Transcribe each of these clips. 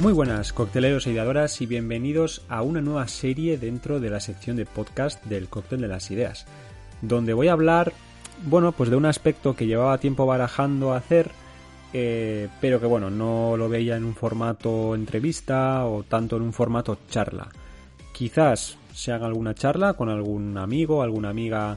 Muy buenas, cocteleros e ideadoras, y bienvenidos a una nueva serie dentro de la sección de podcast del Cóctel de las Ideas, donde voy a hablar, bueno, pues de un aspecto que llevaba tiempo barajando a hacer, eh, pero que bueno, no lo veía en un formato entrevista o tanto en un formato charla. Quizás se haga alguna charla con algún amigo, alguna amiga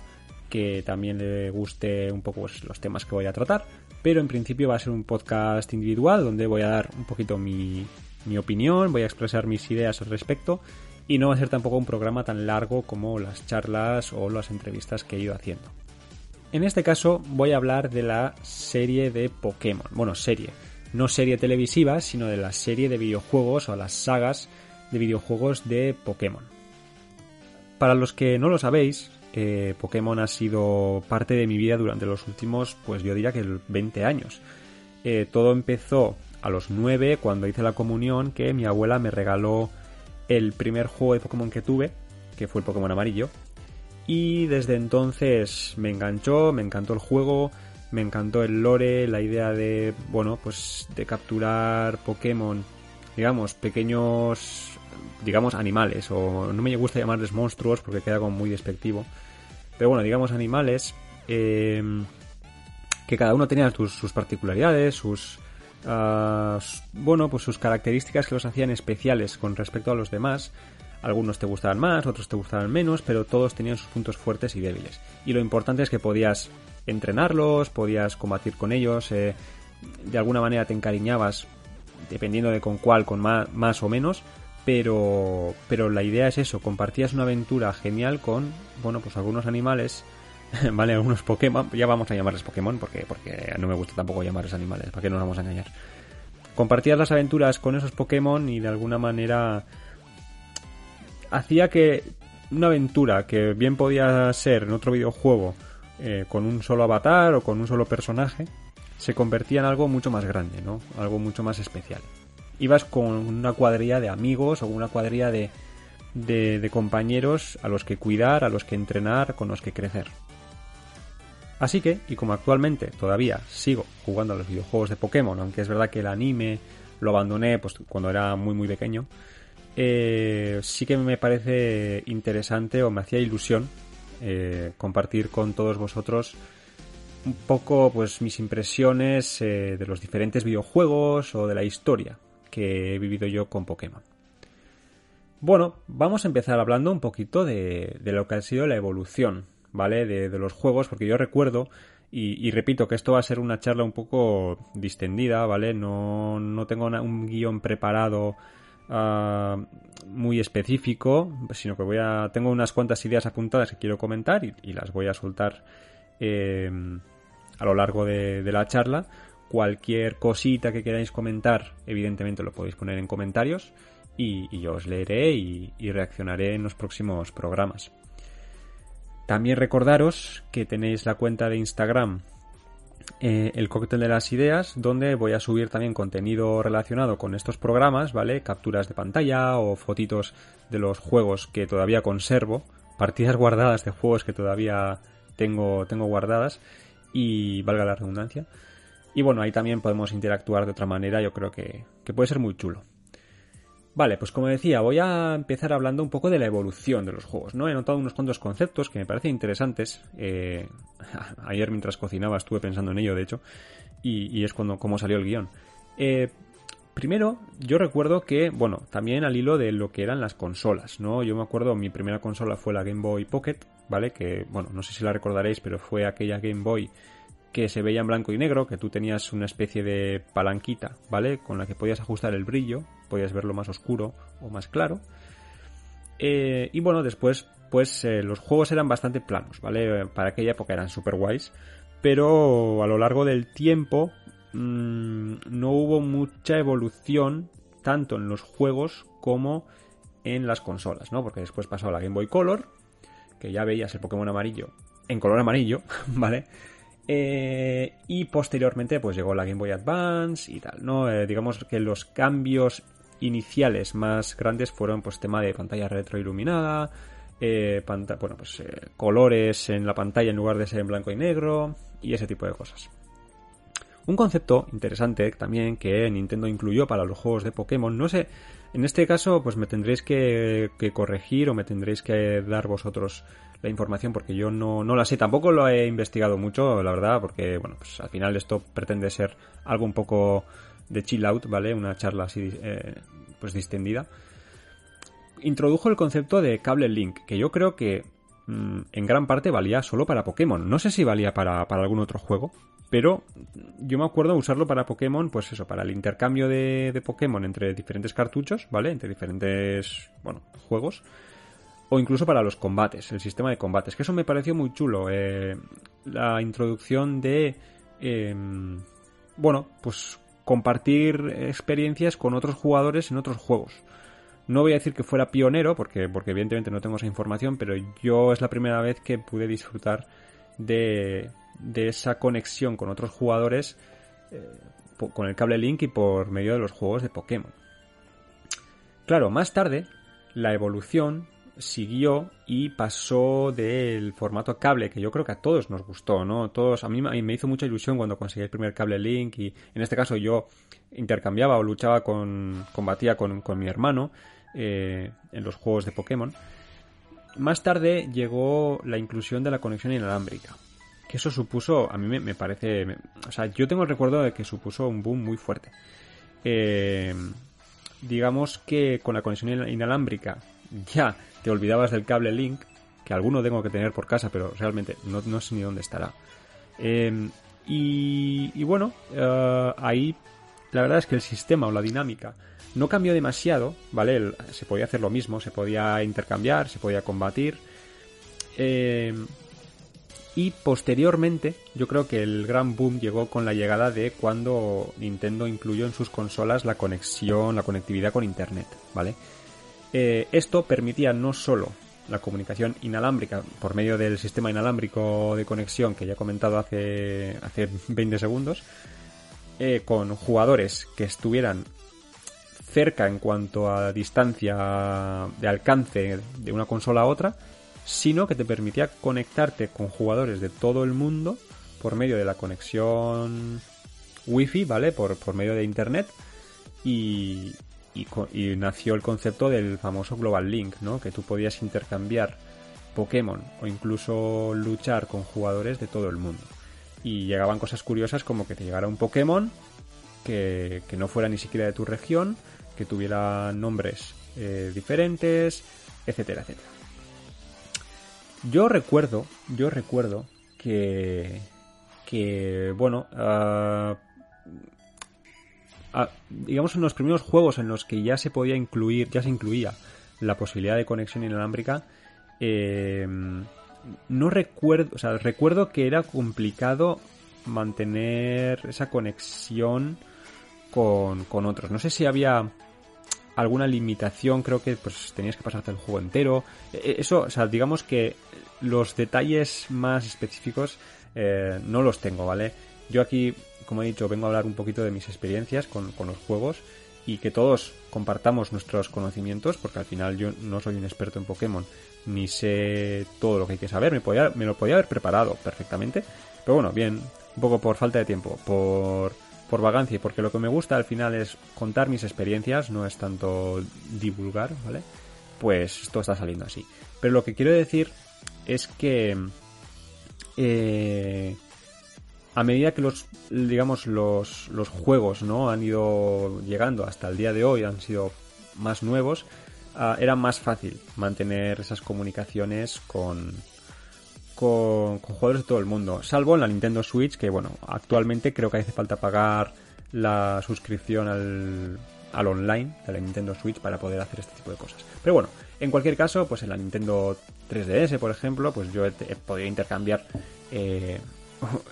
que también le guste un poco pues, los temas que voy a tratar, pero en principio va a ser un podcast individual donde voy a dar un poquito mi, mi opinión, voy a expresar mis ideas al respecto y no va a ser tampoco un programa tan largo como las charlas o las entrevistas que he ido haciendo. En este caso voy a hablar de la serie de Pokémon. Bueno, serie. No serie televisiva, sino de la serie de videojuegos o las sagas de videojuegos de Pokémon. Para los que no lo sabéis, eh, Pokémon ha sido parte de mi vida durante los últimos, pues yo diría que 20 años. Eh, todo empezó a los 9 cuando hice la comunión que mi abuela me regaló el primer juego de Pokémon que tuve, que fue el Pokémon amarillo. Y desde entonces me enganchó, me encantó el juego, me encantó el lore, la idea de, bueno, pues de capturar Pokémon, digamos, pequeños, digamos, animales, o no me gusta llamarles monstruos porque queda como muy despectivo. Pero bueno, digamos animales eh, que cada uno tenía sus particularidades, sus, Ah, bueno, pues sus características que los hacían especiales con respecto a los demás. Algunos te gustaban más, otros te gustaban menos, pero todos tenían sus puntos fuertes y débiles. Y lo importante es que podías entrenarlos, podías combatir con ellos, eh, de alguna manera te encariñabas, dependiendo de con cuál, con más, más o menos, pero, pero la idea es eso, compartías una aventura genial con, bueno, pues algunos animales ¿vale? Algunos Pokémon, ya vamos a llamarles Pokémon porque, porque no me gusta tampoco llamarles animales, ¿para qué nos vamos a engañar? Compartías las aventuras con esos Pokémon y de alguna manera hacía que una aventura que bien podía ser en otro videojuego eh, con un solo avatar o con un solo personaje, se convertía en algo mucho más grande, ¿no? Algo mucho más especial. Ibas con una cuadrilla de amigos o una cuadrilla de, de compañeros a los que cuidar, a los que entrenar, con los que crecer. Así que, y como actualmente todavía sigo jugando a los videojuegos de Pokémon, aunque es verdad que el anime lo abandoné pues, cuando era muy muy pequeño, eh, sí que me parece interesante o me hacía ilusión eh, compartir con todos vosotros un poco pues mis impresiones eh, de los diferentes videojuegos o de la historia que he vivido yo con Pokémon. Bueno, vamos a empezar hablando un poquito de, de lo que ha sido la evolución ¿vale? De, los juegos, porque yo recuerdo, y, repito que esto va a ser una charla un poco distendida, ¿vale? No, no tengo un guion preparado ah, muy específico, sino que voy a. Tengo unas cuantas ideas apuntadas que quiero comentar y, las voy a soltar em, a lo largo de, la charla. Cualquier cosita que queráis comentar, evidentemente lo podéis poner en comentarios y, yo os leeré y reaccionaré en los próximos programas. También recordaros que tenéis la cuenta de Instagram eh, el cóctel de las ideas, donde voy a subir también contenido relacionado con estos programas, ¿vale? Capturas de pantalla o fotitos de los juegos que todavía conservo, partidas guardadas de juegos que todavía tengo, tengo guardadas y valga la redundancia. Y bueno, ahí también podemos interactuar de otra manera, yo creo que puede ser muy chulo. Vale, pues como decía, voy a empezar hablando un poco de la evolución de los juegos, ¿no? He notado unos cuantos conceptos que me parecen interesantes. Eh, ayer mientras cocinaba estuve pensando en ello, de hecho, y, es cuando como salió el guion. Eh, primero, yo recuerdo que, bueno, también al hilo de lo que eran las consolas, ¿no? Yo me acuerdo, mi primera consola fue la Game Boy Pocket, ¿vale? Que, bueno, no sé si la recordaréis, pero fue aquella Game Boy que se veía en blanco y negro, que tú tenías una especie de palanquita, ¿vale? Con la que podías ajustar el brillo, podías verlo más oscuro o más claro. Eh, y bueno, después, pues eh, los juegos eran bastante planos, ¿vale? Para aquella época eran super guays, pero a lo largo del tiempo mm, no hubo mucha evolución tanto en los juegos como en las consolas, ¿no? Porque después pasó la Game Boy Color, que ya veías el Pokémon amarillo en color amarillo, ¿vale? Eh, y posteriormente pues llegó la Game Boy Advance y tal, ¿no? Eh, digamos que los cambios iniciales más grandes fueron pues tema de pantalla retroiluminada, eh, bueno, pues colores en la pantalla en lugar de ser en blanco y negro y ese tipo de cosas. Un concepto interesante también que Nintendo incluyó para los juegos de Pokémon, no sé, en este caso pues me tendréis que, corregir o me tendréis que dar vosotros la información porque yo no, no, la sé, tampoco lo he investigado mucho, la verdad, porque bueno, pues al final esto pretende ser algo un poco de chill out, ¿vale? Una charla así eh, pues distendida. Introdujo el concepto de cable link, que yo creo que mm, en gran parte valía solo para Pokémon. No sé si valía para, para algún otro juego, pero yo me acuerdo usarlo para Pokémon, pues eso, para el intercambio de, de, Pokémon entre diferentes cartuchos, ¿vale? Entre diferentes, bueno, juegos. O incluso para los combates, el sistema de combates. Que eso me pareció muy chulo. Eh, la introducción de, em, bueno, pues compartir experiencias con otros jugadores en otros juegos. No voy a decir que fuera pionero, porque, porque evidentemente no tengo esa información, pero yo es la primera vez que pude disfrutar de, de esa conexión con otros jugadores eh, con el cable Link y por medio de los juegos de Pokémon. Claro, más tarde la evolución siguió y pasó del formato cable, que yo creo que a todos nos gustó, ¿no? Todos, a mí, me hizo mucha ilusión cuando conseguí el primer cable Link y en este caso yo intercambiaba o luchaba con, combatía con, con mi hermano eh, en los juegos de Pokémon. Más tarde llegó la inclusión de la conexión inalámbrica que eso supuso, a mí me, parece, o sea, yo tengo el recuerdo de que supuso un boom muy fuerte. Eh, digamos que con la conexión inalámbrica ya te olvidabas del cable Link, que alguno tengo que tener por casa, pero realmente no, sé ni dónde estará. Eh, y, bueno, eh, ahí la verdad es que el sistema o la dinámica no cambió demasiado, ¿vale? se podía hacer lo mismo, se podía intercambiar, se podía combatir. Eh, y posteriormente, yo creo que el gran boom llegó con la llegada de cuando Nintendo incluyó en sus consolas la conexión, la conectividad con Internet, ¿vale? Eh, esto permitía no solo la comunicación inalámbrica por medio del sistema inalámbrico de conexión que ya he comentado hace, hace 20 segundos, eh, con jugadores que estuvieran cerca en cuanto a distancia de alcance de una consola a otra, sino que te permitía conectarte con jugadores de todo el mundo por medio de la conexión wifi, ¿vale? Por, por medio de internet y, y, nació el concepto del famoso Global Link, ¿no? Que tú podías intercambiar Pokémon o incluso luchar con jugadores de todo el mundo. Y llegaban cosas curiosas como que te llegara un Pokémon que, que no fuera ni siquiera de tu región, que tuviera nombres eh, diferentes, etcétera, etcétera. Yo recuerdo, yo recuerdo que, que bueno, uh, digamos en los primeros juegos en los que ya se podía incluir, ya se incluía la posibilidad de conexión inalámbrica, eh, no recuerdo, o sea, recuerdo que era complicado mantener esa conexión con, con otros. No sé si había alguna limitación, creo que pues tenías que pasarte el juego entero. E, e, eso, o sea, digamos que los detalles más específicos eh, no los tengo, ¿vale? Yo aquí, como he dicho, vengo a hablar un poquito de mis experiencias con, los juegos y que todos compartamos nuestros conocimientos, porque al final yo no soy un experto en Pokémon, ni sé todo lo que hay que saber, me, lo podía haber preparado perfectamente, pero bueno, bien, un poco por falta de tiempo, por por vagancia porque lo que me gusta al final es contar mis experiencias, no es tanto divulgar, ¿vale? Pues esto está saliendo así. Pero lo que quiero decir es que eh, a medida que los digamos los, los juegos no han ido llegando hasta el día de hoy han sido más nuevos uh, era más fácil mantener esas comunicaciones con, con, jugadores de todo el mundo, salvo en la Nintendo Switch, que bueno, actualmente creo que hace falta pagar la suscripción al, al online de la Nintendo Switch para poder hacer este tipo de cosas. Pero bueno, en cualquier caso, pues en la Nintendo 3DS, por ejemplo, pues yo he, podido intercambiar eh,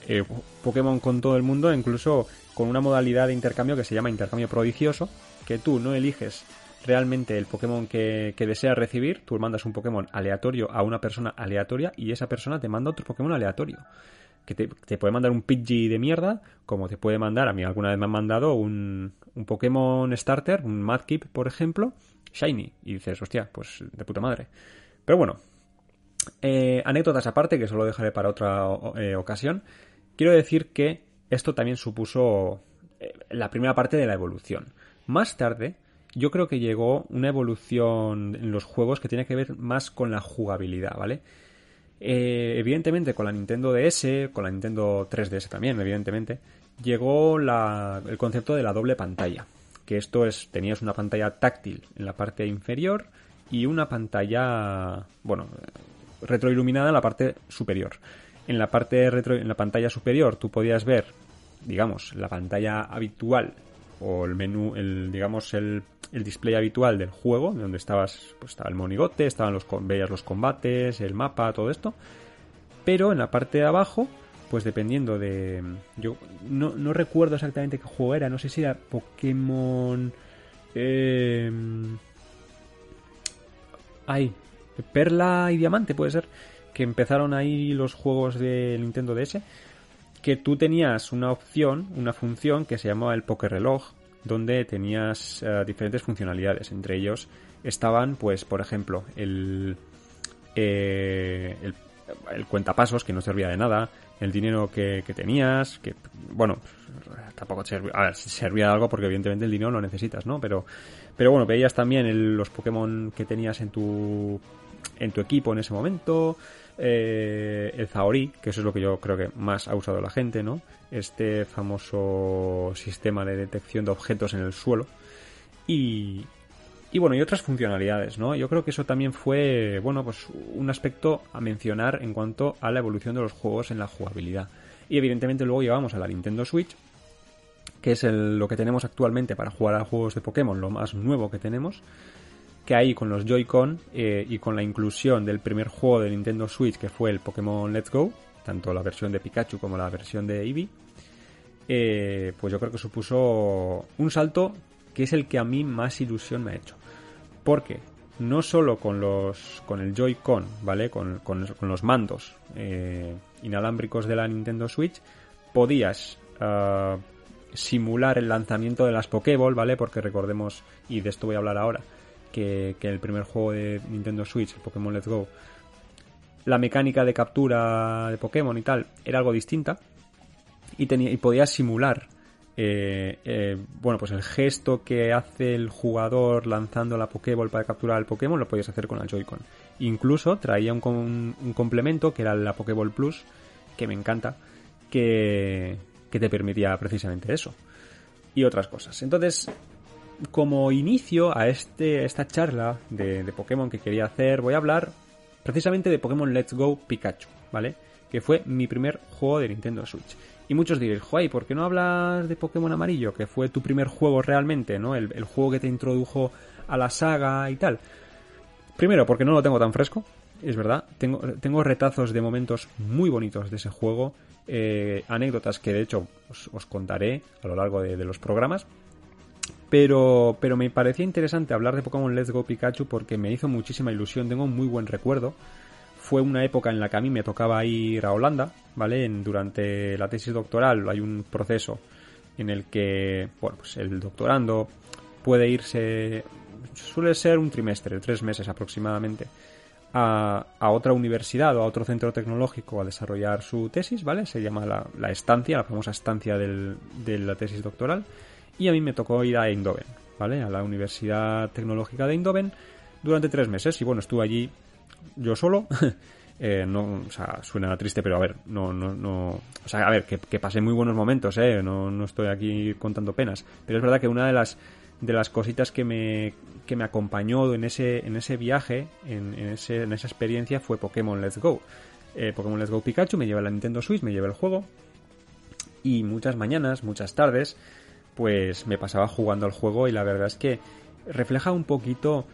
eh, Pokémon con todo el mundo, incluso con una modalidad de intercambio que se llama intercambio prodigioso, que tú no eliges realmente el Pokémon que, deseas recibir, tú mandas un Pokémon aleatorio a una persona aleatoria y esa persona te manda otro Pokémon aleatorio. Que te, puede mandar un Pidgey de mierda, como te puede mandar, a mí alguna vez me han mandado un, un Pokémon Starter, un Madkip, por ejemplo, Shiny. Y dices, hostia, pues de puta madre. Pero bueno, eh, anécdotas aparte, que eso lo dejaré para otra eh, ocasión. Quiero decir que esto también supuso eh, la primera parte de la evolución. Más tarde, yo creo que llegó una evolución en los juegos que tiene que ver más con la jugabilidad, ¿vale? Eh, evidentemente con la Nintendo DS, con la Nintendo 3DS también, evidentemente, llegó el concepto de la doble pantalla. Que esto es, tenías una pantalla táctil en la parte inferior y una pantalla, bueno, retroiluminada en la parte superior. En la parte retro, en la pantalla superior tú podías ver, digamos, la pantalla habitual o el menú, el, digamos, el, el display habitual del juego, donde estabas, pues estaba el monigote, estaban los, veías los combates, el mapa, todo esto. Pero en la parte de abajo, pues dependiendo de... Yo no, no recuerdo exactamente qué juego era, no sé si era Pokémon... Eh, ay, Perla y Diamante puede ser, que empezaron ahí los juegos de Nintendo DS, que tú tenías una opción, una función que se llamaba el Poker Reloj, donde tenías eh, diferentes funcionalidades. Entre ellos estaban, pues, por ejemplo, el, eh, el, el, cuentapasos, que no servía de nada, el dinero que, tenías, que, bueno, tampoco servía, servía de algo porque evidentemente el dinero lo necesitas, ¿no? Pero, pero bueno, veías también los Pokémon que tenías en tu, en tu equipo en ese momento, eh, el Zaori, que eso es lo que yo creo que más ha usado la gente, ¿no? Este famoso sistema de detección de objetos en el suelo. Y, y bueno, y otras funcionalidades, ¿no? Yo creo que eso también fue, bueno, pues un aspecto a mencionar en cuanto a la evolución de los juegos en la jugabilidad. Y evidentemente luego llevamos a la Nintendo Switch, que es lo que tenemos actualmente para jugar a juegos de Pokémon, lo más nuevo que tenemos que ahí con los Joy-Con eh, y con la inclusión del primer juego de Nintendo Switch que fue el Pokémon Let's Go, tanto la versión de Pikachu como la versión de Eevee, eh, pues yo creo que supuso un salto que es el que a mí más ilusión me ha hecho. Porque no solo con los con el Joy-Con, ¿vale? Con, con, los mandos eh, inalámbricos de la Nintendo Switch, podías ah, simular el lanzamiento de las Pokéball, ¿vale? Porque recordemos, y de esto voy a hablar ahora, que, el primer juego de Nintendo Switch, el Pokémon Let's Go, la mecánica de captura de Pokémon y tal era algo distinta. Y, tenía, y podía simular eh, eh, bueno pues el gesto que hace el jugador lanzando la Pokéball para capturar al Pokémon lo podías hacer con el Joy-Con. Incluso traía un, un, complemento que era la Pokéball Plus que me encanta que, que te permitía precisamente eso. Y otras cosas. Entonces como inicio a este, esta charla de, Pokémon que quería hacer, voy a hablar precisamente de Pokémon Let's Go Pikachu, ¿vale? Que fue mi primer juego de Nintendo Switch. Y muchos diréis, Joay, ¿por qué no hablas de Pokémon Amarillo? Que fue tu primer juego realmente, ¿no? El, juego que te introdujo a la saga y tal. Primero, porque no lo tengo tan fresco, es verdad. Tengo, retazos de momentos muy bonitos de ese juego. Eh, anécdotas que de hecho os, contaré a lo largo de los programas. Pero, pero me parecía interesante hablar de Pokémon Let's Go Pikachu porque me hizo muchísima ilusión, tengo un muy buen recuerdo. Fue una época en la que a mí me tocaba ir a Holanda, ¿vale? Durante la tesis doctoral hay un proceso en el que, bueno, pues el doctorando puede irse, suele ser un trimestre, tres meses aproximadamente, a, otra universidad o a otro centro tecnológico a desarrollar su tesis, ¿vale? Se llama la, estancia, la famosa estancia de la tesis doctoral y a mí me tocó ir a Eindhoven, ¿vale? A la Universidad Tecnológica de Eindhoven durante tres meses y bueno, estuve allí yo solo. eh, no, o sea, suena triste, pero a ver, no, no, no, o sea, a ver, que, que pasé muy buenos momentos, eh, no, no estoy aquí contando penas, pero es verdad que una de las de las cositas que me, que me acompañó en ese, en ese viaje, en, en, ese, en esa experiencia, fue Pokémon Let's Go. Eh, Pokémon Let's Go Pikachu me lleva la Nintendo Switch, me lleva el juego. Y muchas mañanas, muchas tardes, pues me pasaba jugando al juego y la verdad es que refleja un poquito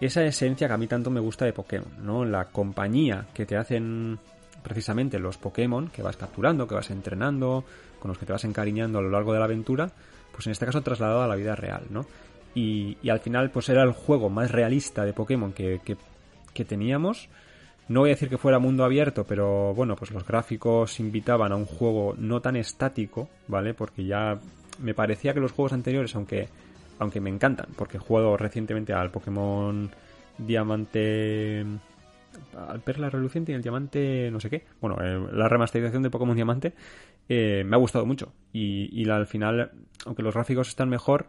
esa esencia que a mí tanto me gusta de Pokémon, ¿no? La compañía que te hacen precisamente los Pokémon que vas capturando, que vas entrenando, con los que te vas encariñando a lo largo de la aventura, pues en este caso trasladado a la vida real, ¿no? Y, y al final pues era el juego más realista de Pokémon que, que, que teníamos. No voy a decir que fuera mundo abierto, pero bueno, pues los gráficos invitaban a un juego no tan estático, ¿vale? Porque ya me parecía que los juegos anteriores, aunque, aunque me encantan, porque he jugado recientemente al Pokémon Diamante, al perla reluciente y el diamante no sé qué. Bueno, la remasterización de Pokémon Diamante eh, me ha gustado mucho. Y, al final, aunque los gráficos están mejor,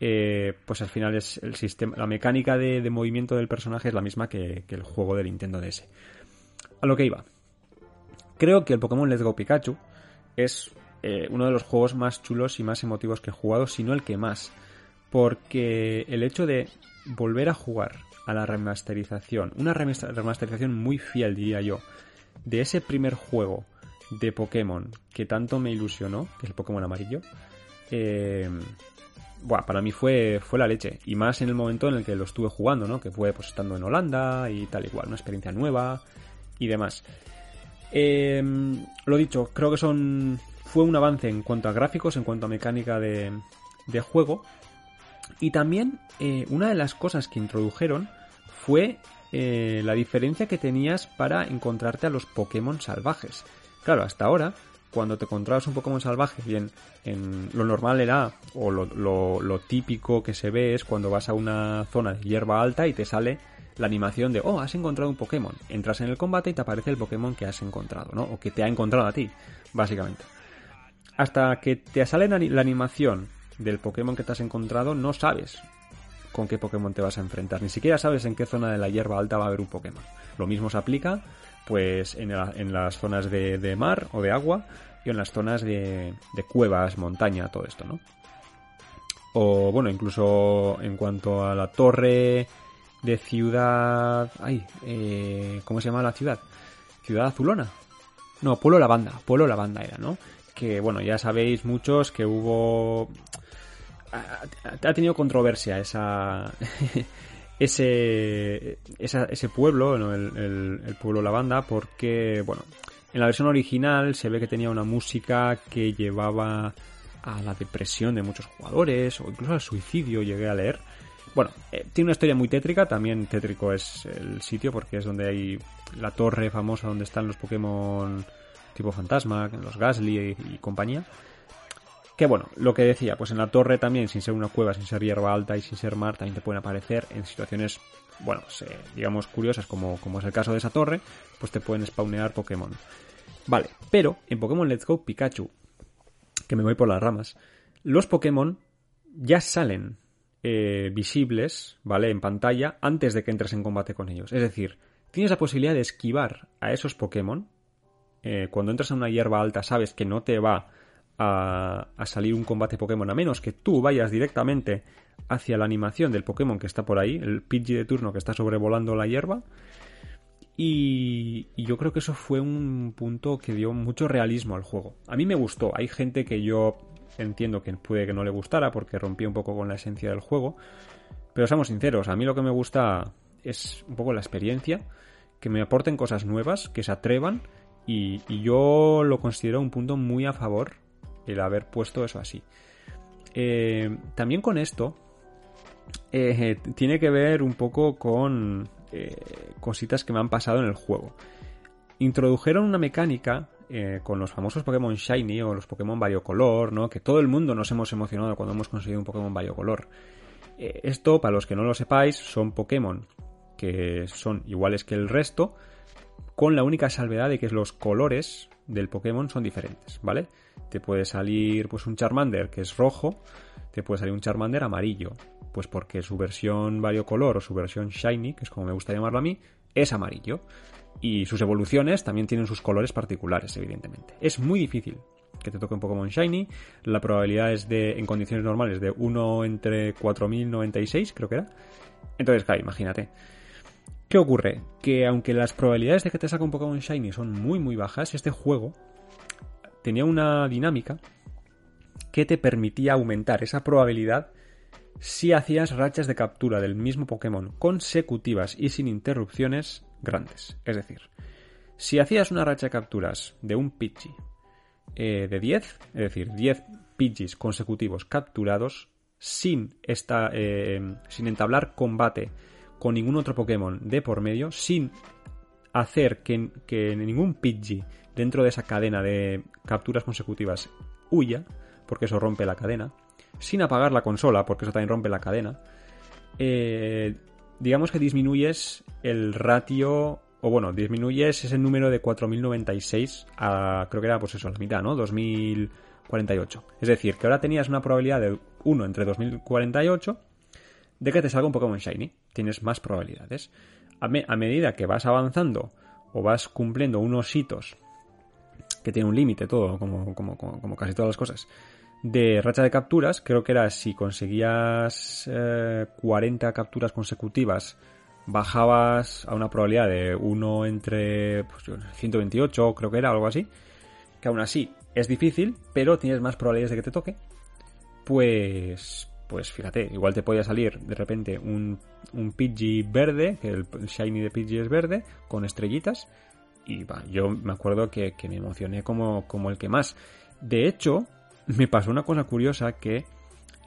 eh, pues al final es el sistema, la mecánica de, movimiento del personaje es la misma que, el juego de Nintendo DS. A lo que iba. Creo que el Pokémon Let's Go Pikachu es uno de los juegos más chulos y más emotivos que he jugado, si no el que más. Porque el hecho de volver a jugar a la remasterización, una remasterización muy fiel, diría yo, de ese primer juego de Pokémon que tanto me ilusionó, que es el Pokémon amarillo, eh, para mí fue, fue la leche. Y más en el momento en el que lo estuve jugando, ¿no? Que fue pues estando en Holanda y tal igual, una experiencia nueva y demás. Eh, lo dicho, creo que son. Fue un avance en cuanto a gráficos, en cuanto a mecánica de, juego. Y también eh, una de las cosas que introdujeron fue eh, la diferencia que tenías para encontrarte a los Pokémon salvajes. Claro, hasta ahora, cuando te encontrabas un Pokémon salvaje, bien, en lo normal era, o lo, típico que se ve es cuando vas a una zona de hierba alta y te sale la animación de, oh, has encontrado un Pokémon. Entras en el combate y te aparece el Pokémon que has encontrado, ¿no? O que te ha encontrado a ti, básicamente. Hasta que te sale la animación del Pokémon que te has encontrado, no sabes con qué Pokémon te vas a enfrentar. Ni siquiera sabes en qué zona de la hierba alta va a haber un Pokémon. Lo mismo se aplica pues en, las zonas de, mar o de agua y en las zonas de, cuevas, montaña, todo esto, ¿no? O bueno, incluso en cuanto a la torre de ciudad... Ay, eh, ¿cómo se llama la ciudad? Ciudad Azulona. No, Pueblo Lavanda. Pueblo Lavanda era, ¿no? Que bueno, ya sabéis muchos que hubo ha, tenido controversia esa, ese, ese pueblo, el, pueblo Lavanda, porque, bueno, en la versión original se ve que tenía una música que llevaba a la depresión de muchos jugadores o incluso al suicidio, llegué a leer. Bueno, eh, tiene una historia muy tétrica, también tétrico es el sitio porque es donde hay la torre famosa donde están los Pokémon tipo fantasma, los Gasly y compañía. Que bueno, lo que decía, pues en la torre también, sin ser una cueva, sin ser hierba alta y sin ser mar, también te pueden aparecer en situaciones, bueno, digamos curiosas, como, como es el caso de esa torre, pues te pueden spawnear Pokémon. Vale, pero en Pokémon Let's Go Pikachu, que me voy por las ramas, los Pokémon ya salen eh, visibles, ¿vale? En pantalla antes de que entres en combate con ellos. Es decir, tienes la posibilidad de esquivar a esos Pokémon. Eh, cuando entras a una hierba alta sabes que no te va a, salir un combate Pokémon, a menos que tú vayas directamente hacia la animación del Pokémon que está por ahí, el Pidgey de turno que está sobrevolando la hierba. Y, yo creo que eso fue un punto que dio mucho realismo al juego. A mí me gustó. Hay gente que yo entiendo que puede que no le gustara porque rompía un poco con la esencia del juego. Pero seamos sinceros, a mí lo que me gusta es un poco la experiencia, que me aporten cosas nuevas, que se atrevan. Y, yo lo considero un punto muy a favor el haber puesto eso así. Eh, también con esto eh, tiene que ver un poco con eh, cositas que me han pasado en el juego. Introdujeron una mecánica con los famosos Pokémon Shiny o los Pokémon Variocolor, ¿no? Que todo el mundo nos hemos emocionado cuando hemos conseguido un Pokémon Variocolor. esto, para los que no lo sepáis, son Pokémon que son iguales que el resto, con la única salvedad de que los colores del Pokémon son diferentes, ¿vale? Te puede salir pues un Charmander que es rojo, te puede salir un Charmander amarillo, pues porque su versión variocolor o su versión shiny, que es como me gusta llamarlo a mí, es amarillo. Y sus evoluciones también tienen sus colores particulares, evidentemente. Es muy difícil que te toque un Pokémon Shiny. La probabilidad es de, en condiciones normales, de 1 entre 4096, creo que era. Entonces, claro, imagínate. ¿Qué ocurre? Que aunque las probabilidades de que te saque un Pokémon Shiny son muy muy bajas, este juego tenía una dinámica que te permitía aumentar esa probabilidad si hacías rachas de captura del mismo Pokémon consecutivas y sin interrupciones grandes. Es decir, si hacías una racha de capturas de un Pidgey eh, de 10, es decir, 10 Pidgeys consecutivos capturados sin, esta, eh, sin entablar combate con ningún otro Pokémon de por medio, sin hacer que, ningún Pidgey dentro de esa cadena de capturas consecutivas huya, porque eso rompe la cadena, sin apagar la consola, porque eso también rompe la cadena, eh, digamos que disminuyes el ratio o bueno, disminuyes ese número de 4096 a, creo que era pues eso, la mitad, ¿no? 2048. Es decir, que ahora tenías una probabilidad de 1 entre 2048 de que te salga un Pokémon Shiny. Tienes más probabilidades. A, medida que vas avanzando o vas cumpliendo unos hitos que tiene un límite todo, como, como, como, casi todas las cosas, de racha de capturas, creo que era si conseguías 40 eh, capturas consecutivas, bajabas a una probabilidad de 1 entre pues, 128, creo que era algo así, que aún así es difícil, pero tienes más probabilidades de que te toque, pues pues fíjate, igual te podía salir de repente un, un Pidgey verde, que el, Shiny de Pidgey es verde, con estrellitas, y yo me acuerdo que, me emocioné como, como el que más. De hecho, me pasó una cosa curiosa que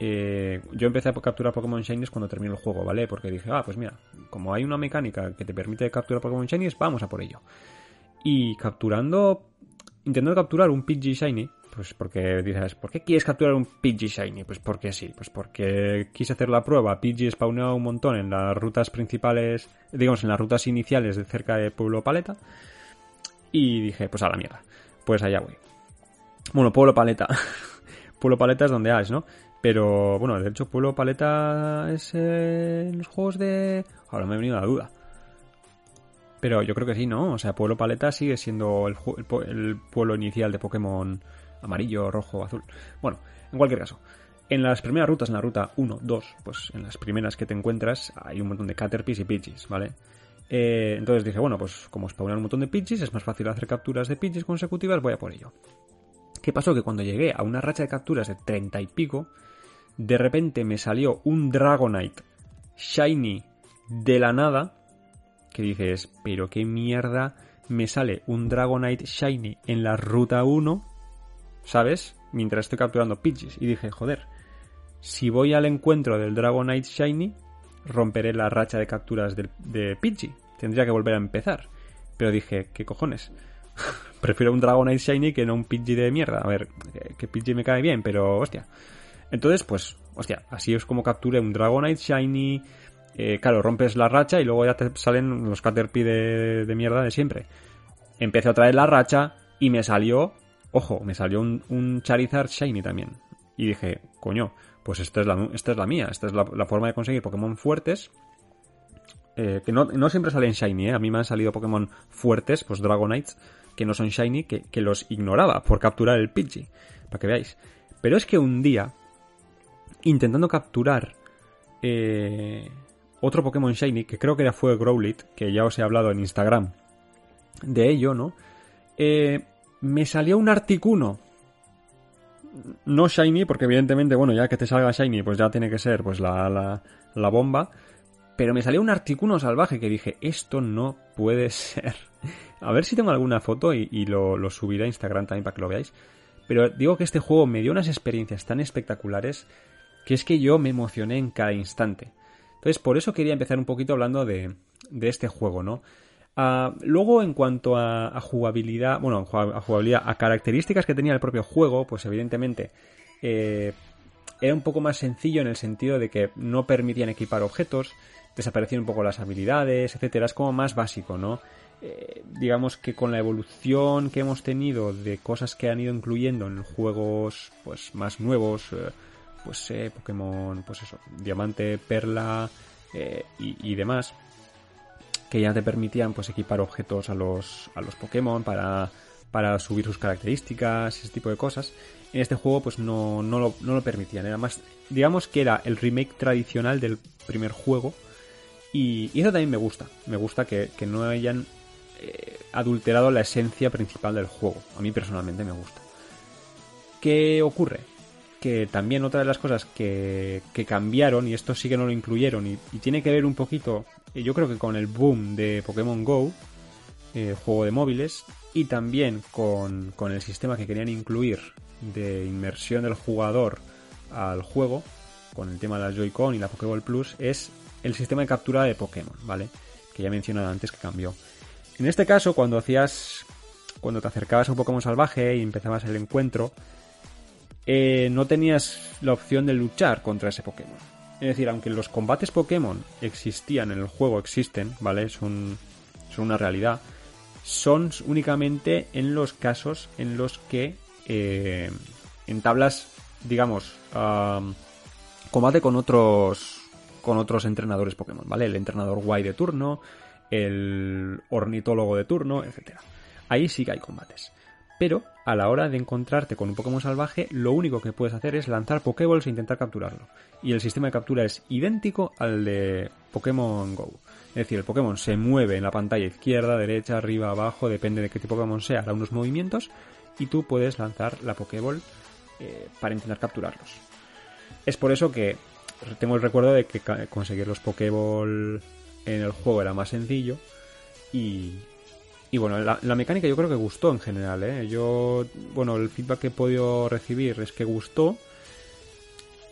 eh, yo empecé a capturar Pokémon Shinies cuando terminé el juego, ¿vale? Porque dije, ah, pues mira, como hay una mecánica que te permite capturar Pokémon Shinies, vamos a por ello. Y capturando, intentando capturar un Pidgey Shiny, pues porque dices, ¿por qué quieres capturar un Pidgey Shiny? Pues porque sí, pues porque quise hacer la prueba. Pidgey spawnaba un montón en las rutas principales, digamos, en las rutas iniciales de cerca de Pueblo Paleta. Y dije, pues a la mierda. Pues allá voy. Bueno, Pueblo Paleta. Pueblo Paleta es donde has, ¿no? Pero bueno, de hecho, Pueblo Paleta es en los juegos de. Ahora me ha venido la duda. Pero yo creo que sí, ¿no? O sea, Pueblo Paleta sigue siendo el, pueblo inicial de Pokémon amarillo, rojo, azul. Bueno, en cualquier caso. En las primeras rutas, en la ruta 1, 2, pues en las primeras que te encuentras, hay un montón de Caterpies y Pidgeys, ¿vale? Eh, entonces dije, bueno, pues como spawnan un montón de Pidgeys, es más fácil hacer capturas de Pidgeys consecutivas, voy a por ello. ¿Qué pasó? Que cuando llegué a una racha de capturas de 30 y pico, de repente me salió un Dragonite Shiny de la nada, que dices, pero qué mierda me sale un Dragonite Shiny en la ruta 1, ¿sabes? Mientras estoy capturando Pidgeys. Y dije, joder, si voy al encuentro del Dragonite Shiny, romperé la racha de capturas de, Pidgey. Tendría que volver a empezar. Pero dije, ¿qué cojones? Prefiero un Dragonite Shiny que no un Pidgey de mierda. A ver, que Pidgey me cae bien, pero hostia. Entonces, pues, hostia, así es como capture un Dragonite Shiny. Eh, claro, rompes la racha y luego ya te salen los Caterpie de, de mierda de siempre. Empecé a traer la racha y me salió, ojo, me salió un, un Charizard Shiny también. Y dije, coño, pues esta es la, esta es la mía, esta es la, forma de conseguir Pokémon fuertes. Eh, que no, siempre salen Shiny, ¿eh? A mí me han salido Pokémon fuertes, pues Dragonites, que no son Shiny, que, los ignoraba por capturar el Pidgey, para que veáis. Pero es que un día, intentando capturar eh, otro Pokémon Shiny, que creo que ya fue Growlit, que ya os he hablado en Instagram de ello, ¿no? Eh, me salió un Articuno no shiny, porque evidentemente, bueno, ya que te salga shiny, pues ya tiene que ser pues la, la, bomba. Pero me salió un articuno salvaje que dije, esto no puede ser. A ver si tengo alguna foto y, lo, lo, subiré a Instagram también para que lo veáis. Pero digo que este juego me dio unas experiencias tan espectaculares que es que yo me emocioné en cada instante. Entonces, por eso quería empezar un poquito hablando de, de este juego, ¿no? Ah, luego, en cuanto a, jugabilidad, bueno, a jugabilidad, a características que tenía el propio juego, pues evidentemente eh, era un poco más sencillo en el sentido de que no permitían equipar objetos, desaparecían un poco las habilidades, etcétera. Es como más básico, ¿no? Eh, digamos que con la evolución que hemos tenido de cosas que han ido incluyendo en juegos pues más nuevos, eh, pues Pokémon, pues eso, Diamante, Perla y demás que ya te permitían pues equipar objetos a los, a los Pokémon para, para subir sus características, ese tipo de cosas. En este juego pues no, no, lo, no lo permitían, era más, digamos que era el remake tradicional del primer juego y, eso también me gusta, me gusta que, no hayan eh, adulterado la esencia principal del juego, a mí personalmente me gusta. ¿Qué ocurre? Que también otra de las cosas que, cambiaron, y esto sí que no lo incluyeron, y, tiene que ver un poquito, eh, yo creo que con el boom de Pokémon Go, eh, juego de móviles, y también con, con el sistema que querían incluir de inmersión del jugador al juego, con el tema de la Joy-Con y la Pokéball Plus, es el sistema de captura de Pokémon, ¿vale? Que ya he mencionado antes que cambió. En este caso, cuando hacías. Cuando te acercabas a un Pokémon salvaje y empezabas el encuentro, eh, no tenías la opción de luchar contra ese Pokémon. Es decir, aunque los combates Pokémon existían en el juego, existen, ¿vale? Son, una realidad, son únicamente en los casos en los que eh, entablas, digamos, combate con otros con otros entrenadores Pokémon, ¿vale? El entrenador guay de turno, el ornitólogo de turno, etc. Ahí sí que hay combates. Pero a la hora de encontrarte con un Pokémon salvaje, lo único que puedes hacer es lanzar Pokéballs e intentar capturarlo. Y el sistema de captura es idéntico al de Pokémon Go. Es decir, el Pokémon se mueve en la pantalla izquierda, derecha, arriba, abajo, depende de qué tipo de Pokémon sea, hará unos movimientos y tú puedes lanzar la Pokéball eh, para intentar capturarlos. Es por eso que tengo el recuerdo de que conseguir los Pokéball en el juego era más sencillo y, y bueno, la, mecánica yo creo que gustó en general, ¿eh? Yo, bueno, el feedback que he podido recibir es que gustó.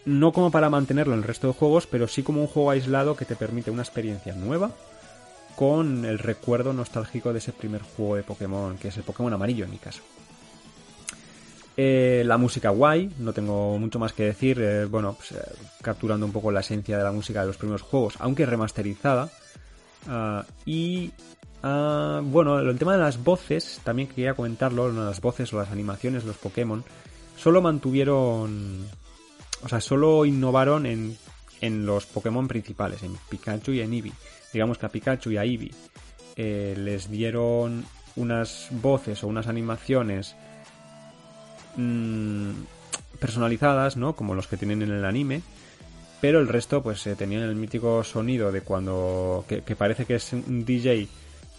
No como para mantenerlo en el resto de juegos, pero sí como un juego aislado que te permite una experiencia nueva con el recuerdo nostálgico de ese primer juego de Pokémon, que es el Pokémon amarillo en mi caso. Eh, la música guay, no tengo mucho más que decir, eh, bueno, pues, eh, capturando un poco la esencia de la música de los primeros juegos, aunque remasterizada. Ah, y ah, bueno, el tema de las voces, también quería comentarlo, las voces o las animaciones, los Pokémon, solo mantuvieron, o sea, solo innovaron en, en los Pokémon principales, en Pikachu y en Eevee. Digamos que a Pikachu y a Eevee les dieron unas voces o unas animaciones Mm, personalizadas, ¿no? Como los que tienen en el anime. Pero el resto, pues eh, tenían el mítico sonido de cuando. Que, parece que es un DJ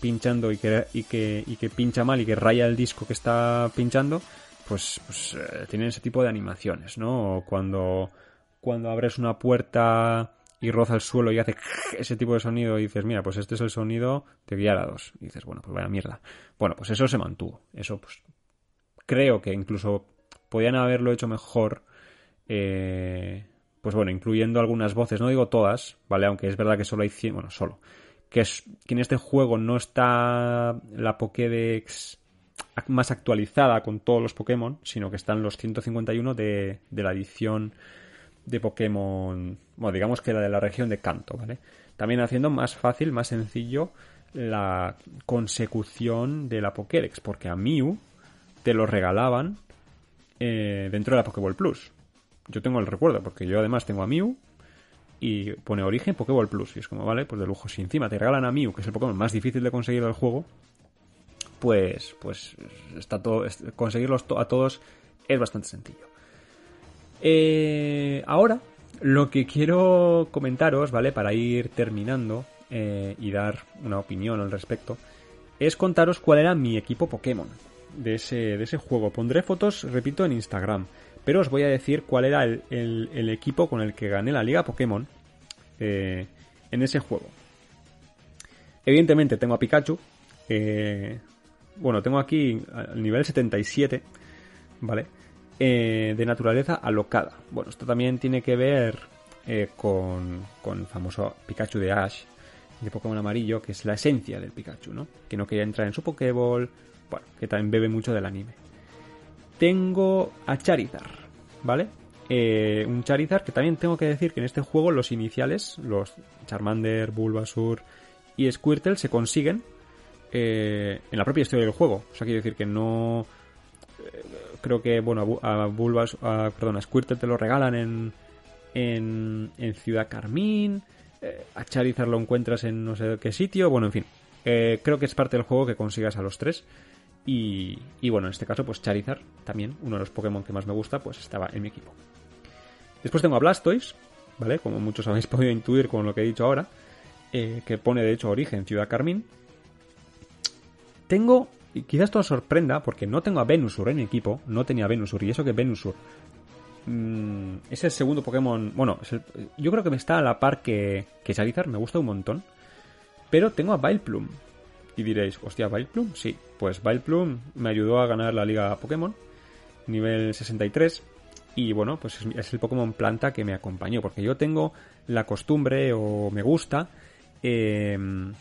pinchando y que, y que, y que pincha mal y que raya el disco que está pinchando. Pues, pues eh, tienen ese tipo de animaciones, ¿no? O cuando, cuando abres una puerta y roza el suelo y hace ese tipo de sonido y dices, mira, pues este es el sonido de Gyarados. Y dices, bueno, pues vaya mierda. Bueno, pues eso se mantuvo. Eso, pues, creo que incluso podían haberlo hecho mejor. Eh, pues bueno, incluyendo algunas voces, no digo todas, ¿vale? Aunque es verdad que solo hay 100, bueno, solo. Que, es, que en este juego no está la Pokédex más actualizada con todos los Pokémon, sino que están los 151 de, de la edición de Pokémon, bueno, digamos que la de la región de Kanto, ¿vale? También haciendo más fácil, más sencillo la consecución de la Pokédex, porque a Mew te lo regalaban eh, dentro de la Pokéball Plus. Yo tengo el recuerdo, porque yo además tengo a Mew y pone origen Pokéball Plus. Y es como, vale, pues de lujo. Si encima te regalan a Mew, que es el Pokémon más difícil de conseguir del juego, pues, pues está todo, conseguirlos a todos es bastante sencillo. Eh, ahora, lo que quiero comentaros, ¿vale? Para ir terminando eh, y dar una opinión al respecto, es contaros cuál era mi equipo Pokémon de ese, de ese juego. Pondré fotos, repito, en Instagram. Pero os voy a decir cuál era el, equipo con el que gané la Liga Pokémon eh, en ese juego. Evidentemente tengo a Pikachu. Eh, bueno, tengo aquí el nivel 77, ¿vale? Eh, de naturaleza alocada. Bueno, esto también tiene que ver con, con el famoso Pikachu de Ash, de Pokémon amarillo, que es la esencia del Pikachu, ¿no? Que no quería entrar en su Pokéball, bueno, que también bebe mucho del anime. Tengo a Charizard, ¿vale? Eh, un Charizard que también tengo que decir que en este juego los iniciales, los Charmander, Bulbasur y Squirtle se consiguen eh, en la propia historia del juego. O sea, quiero decir que no... Eh, creo que, bueno, a Bulbas, perdón, a Squirtle te lo regalan en, en, Ciudad Carmín. a Charizard lo encuentras en no sé qué sitio. Bueno, en fin. creo que es parte del juego que consigas a los tres. Y, bueno, en este caso, pues Charizard, también, uno de los Pokémon que más me gusta, pues estaba en mi equipo. Después tengo a Blastoise, ¿vale? Como muchos habéis podido intuir con lo que he dicho ahora, eh, que pone de hecho origen Ciudad Carmín. Tengo, y quizás esto sorprenda, porque no tengo a Venusur en mi equipo, no tenía Venusur, y eso que Venusur mm, es el segundo Pokémon, bueno, yo creo que me está a la par que, que Charizard, me gusta un montón, pero tengo a Vileplume, y diréis, hostia, Vileplume, sí, pues Vileplume me ayudó a ganar la liga Pokémon, nivel 63. Y bueno, pues es, el Pokémon planta que me acompañó, porque yo tengo la costumbre o me gusta em,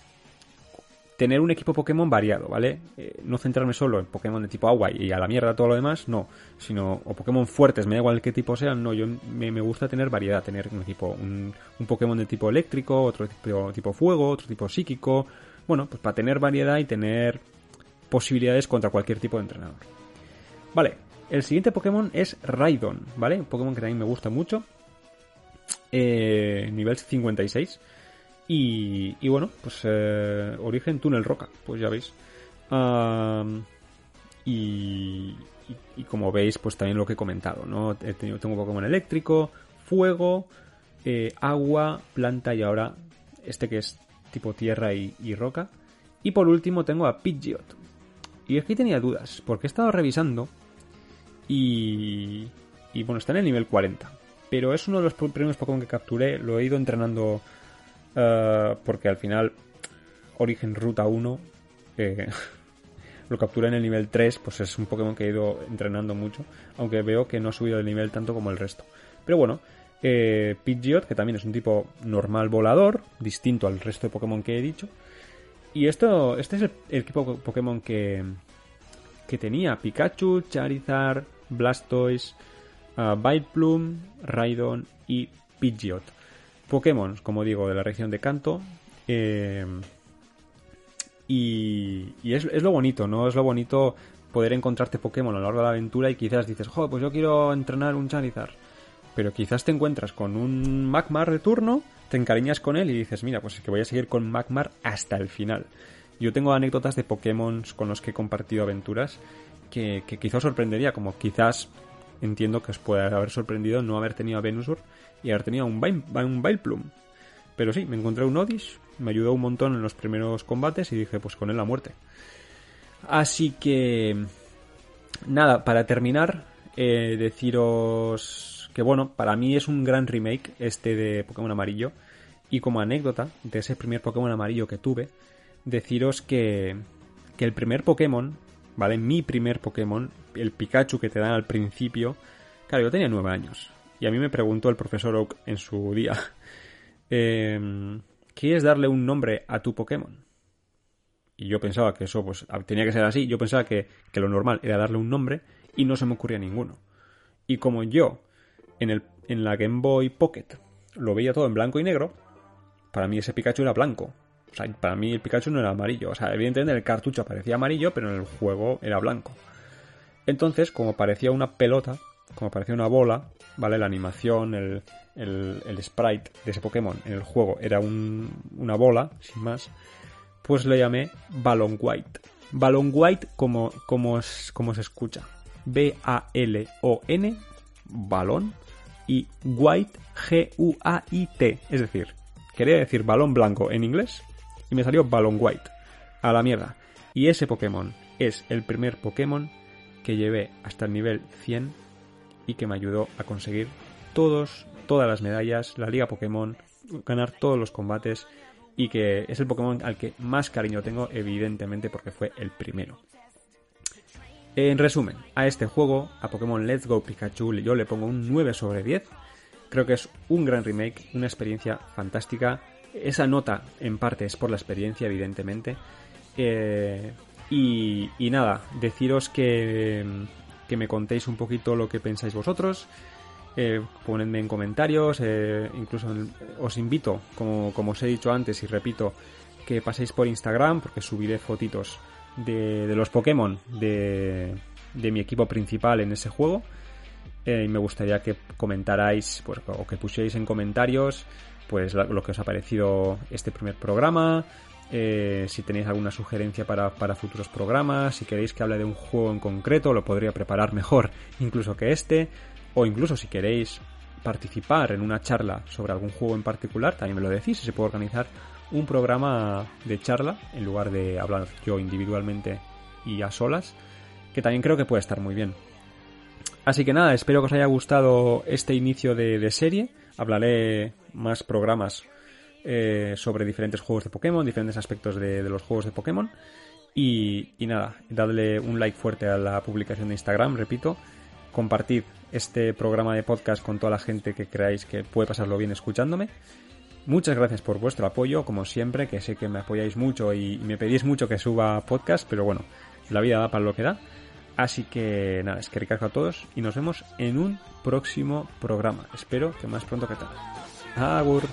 tener un equipo Pokémon variado, ¿vale? Eh, no centrarme solo en Pokémon de tipo agua y a la mierda todo lo demás, no. Sino, o Pokémon fuertes, me da igual qué tipo sean, no. Yo me, gusta tener variedad, tener un equipo, un, Pokémon de tipo eléctrico, otro tipo, tipo fuego, otro tipo psíquico, bueno, pues para tener variedad y tener posibilidades contra cualquier tipo de entrenador. Vale, el siguiente Pokémon es Raidon, ¿vale? Un Pokémon que también me gusta mucho. Eh, nivel 56. Y, y bueno, pues eh, origen túnel roca, pues ya veis. y, y, como veis, pues también lo que he comentado, ¿no? He tenido, tengo Pokémon eléctrico, fuego, eh, agua, planta y ahora este que es tipo tierra y, roca. Y por último tengo a Pidgeot. Y aquí tenía dudas, porque he estado revisando y, y bueno, está en el nivel 40. Pero es uno de los primeros Pokémon que capturé, lo he ido entrenando uh, porque al final Origen Ruta 1 eh, lo capturé en el nivel 3, pues es un Pokémon que he ido entrenando mucho, aunque veo que no ha subido de nivel tanto como el resto. Pero bueno, eh, Pidgeot, que también es un tipo normal volador, distinto al resto de Pokémon que he dicho. Y esto, este es el, equipo Pokémon que, que tenía Pikachu, Charizard, Blastoise, uh, Raidon y Pidgeot. Pokémon, como digo, de la región de Kanto. Eh, y, es, lo bonito, ¿no? Es lo bonito poder encontrarte Pokémon a lo largo de la aventura y quizás dices, joder, pues yo quiero entrenar un Charizard. Pero quizás te encuentras con un Magmar de turno, te encariñas con él y dices, mira, pues es que voy a seguir con Magmar hasta el final. Yo tengo anécdotas de Pokémon con los que he compartido aventuras que, quizás sorprendería, como quizás entiendo que os puede haber sorprendido no haber tenido a Venusaur y haber tenido un, un Vileplume. Pero sí, me encontré un Odis, me ayudó un montón en los primeros combates y dije, pues con él la muerte. Así que, nada, para terminar, eh, deciros que bueno, para mí es un gran remake este de Pokémon Amarillo. Y como anécdota de ese primer Pokémon amarillo que tuve, deciros que, que el primer Pokémon, ¿vale? Mi primer Pokémon, el Pikachu que te dan al principio, claro, yo tenía nueve años. Y a mí me preguntó el profesor Oak en su día, eh, ¿quieres darle un nombre a tu Pokémon? Y yo pensaba que eso pues tenía que ser así. Yo pensaba que, lo normal era darle un nombre y no se me ocurría ninguno. Y como yo en, el, en la Game Boy Pocket lo veía todo en blanco y negro, para mí ese Pikachu era blanco. O sea, para mí el Pikachu no era amarillo. O sea, evidentemente en el cartucho parecía amarillo, pero en el juego era blanco. Entonces, como parecía una pelota, como parecía una bola, ¿vale? La animación, el, el, sprite de ese Pokémon en el juego era una bola, sin más, pues le llamé Balon White. Balon White como, como, como se escucha. B-A-L-O-N, balón, y White, G-U-A-I-T. Es decir, quería decir balón blanco en inglés y me salió Balon White. A la mierda. Y ese Pokémon es el primer Pokémon que llevé hasta el nivel 100 y que me ayudó a conseguir todos todas las medallas, la Liga Pokémon, ganar todos los combates y que es el Pokémon al que más cariño tengo, evidentemente porque fue el primero. En resumen, a este juego, a Pokémon Let's Go Pikachu, yo le pongo un 9 sobre 10. Creo que es un gran remake, una experiencia fantástica. Esa nota, en parte, es por la experiencia, evidentemente. Eh, y, nada, deciros que, que me contéis un poquito lo que pensáis vosotros. Eh, ponedme en comentarios, eh, incluso os invito, como, os he dicho antes y repito, que paséis por Instagram porque subiré fotitos de, los Pokémon de, mi equipo principal en ese juego. Eh, y me gustaría que comentarais pues, o que pusierais en comentarios pues lo que os ha parecido este primer programa, si tenéis alguna sugerencia para, para, futuros programas, si queréis que hable de un juego en concreto, lo podría preparar mejor incluso que este o incluso si queréis participar en una charla sobre algún juego en particular, también me lo decís y se puede organizar un programa de charla en lugar de hablar yo individualmente y a solas, que también creo que puede estar muy bien. Así que nada, espero que os haya gustado este inicio de, serie. Hablaré más programas eh, sobre diferentes juegos de Pokémon, diferentes aspectos de, los juegos de Pokémon. Y, y nada, dadle un like fuerte a la publicación de Instagram, repito, compartid este programa de podcast con toda la gente que creáis que puede pasarlo bien escuchándome. Muchas gracias por vuestro apoyo, como siempre, que sé que me apoyáis mucho y me pedís mucho que suba podcast, pero bueno, la vida da para lo que da. Así que nada, es que ricasco a todos y nos vemos en un próximo programa. Espero que más pronto que tarde. Agur.